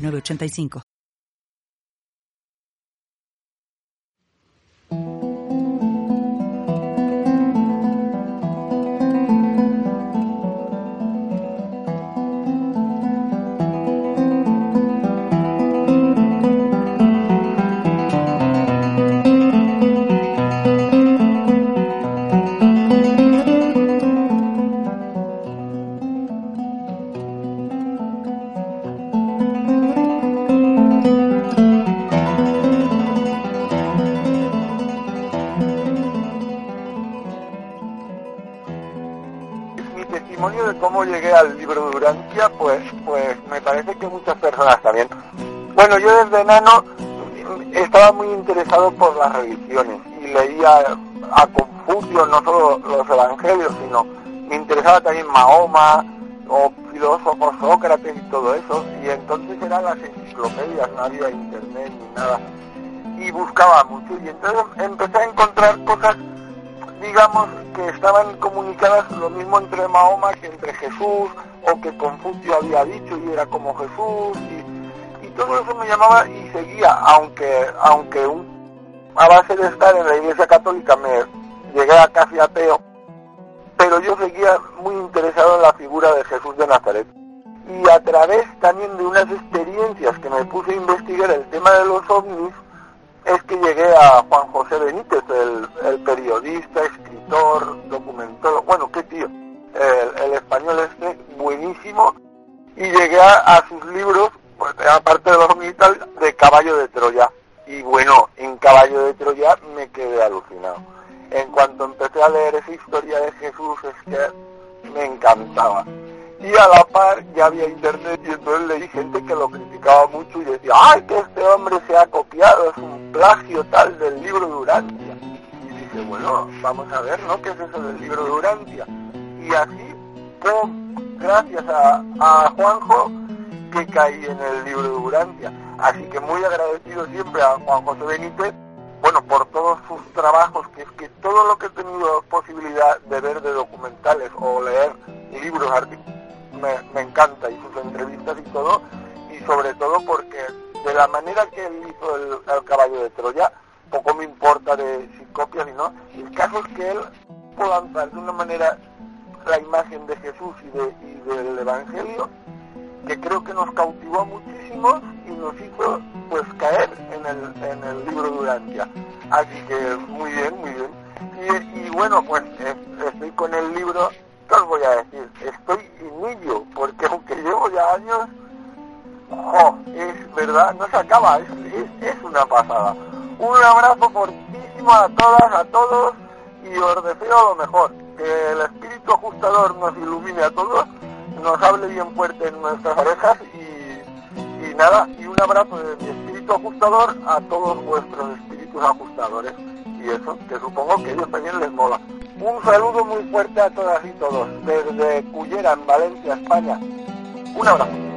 8985. 985. Bueno, yo desde enano estaba muy interesado por las religiones y leía a Confucio, no solo los evangelios, sino me interesaba también Mahoma o filósofos Sócrates y todo eso, y entonces eran las enciclopedias, no había internet ni nada, y buscaba mucho, y entonces empecé a encontrar cosas, digamos, que estaban comunicadas lo mismo entre Mahoma que entre Jesús, que Confucio había dicho y era como Jesús, y todo eso me llamaba y seguía, aunque, aunque un, a base de estar en la iglesia católica me llegué a casi ateo, pero yo seguía muy interesado en la figura de Jesús de Nazaret. Y a través también de unas experiencias que me puse a investigar el tema de los ovnis, es que llegué a Juan José Benítez, el, periodista, escritor, documentólogo, bueno, qué tío, el, español este, y llegué a sus libros pues, aparte de los militares, de Caballo de Troya. Y bueno, en Caballo de Troya me quedé alucinado. En cuanto empecé a leer esa historia de Jesús, es que me encantaba. Y a la par ya había internet y entonces leí gente que lo criticaba mucho y decía, ¡ay, que este hombre se ha copiado! Es un plagio tal del libro de Urantia. Y dije, bueno, vamos a ver, ¿no? ¿Qué es eso del libro de Urantia? Y así, gracias a, a Juanjo, que caí en el libro de Urantia. Así que muy agradecido siempre a Juan José Benítez, bueno, por todos sus trabajos, que es que todo lo que he tenido posibilidad de ver de documentales o leer libros, me, me encanta, y sus entrevistas y todo, y sobre todo porque de la manera que él hizo el, caballo de Troya, poco me importa de si copias y no, el caso es que él puede lanzar de una manera la imagen de Jesús y, de, y del Evangelio que creo que nos cautivó muchísimo y nos hizo pues caer en el, en el libro de Urantia. Así que muy bien, muy bien. Y, bueno, pues eh, estoy con el libro, ¿qué os voy a decir? Estoy inillo, porque aunque llevo ya años, es verdad, no se acaba, es, es, es una pasada. Un abrazo fortísimo a todas, a todos, y os deseo lo mejor. Que el espíritu ajustador nos ilumine a todos nos hable bien fuerte en nuestras orejas y, nada, y un abrazo de mi espíritu ajustador a todos vuestros espíritus ajustadores. Y eso, que supongo que ellos también les mola. Un saludo muy fuerte a todas y todos, desde Cullera, en Valencia, España. Un abrazo.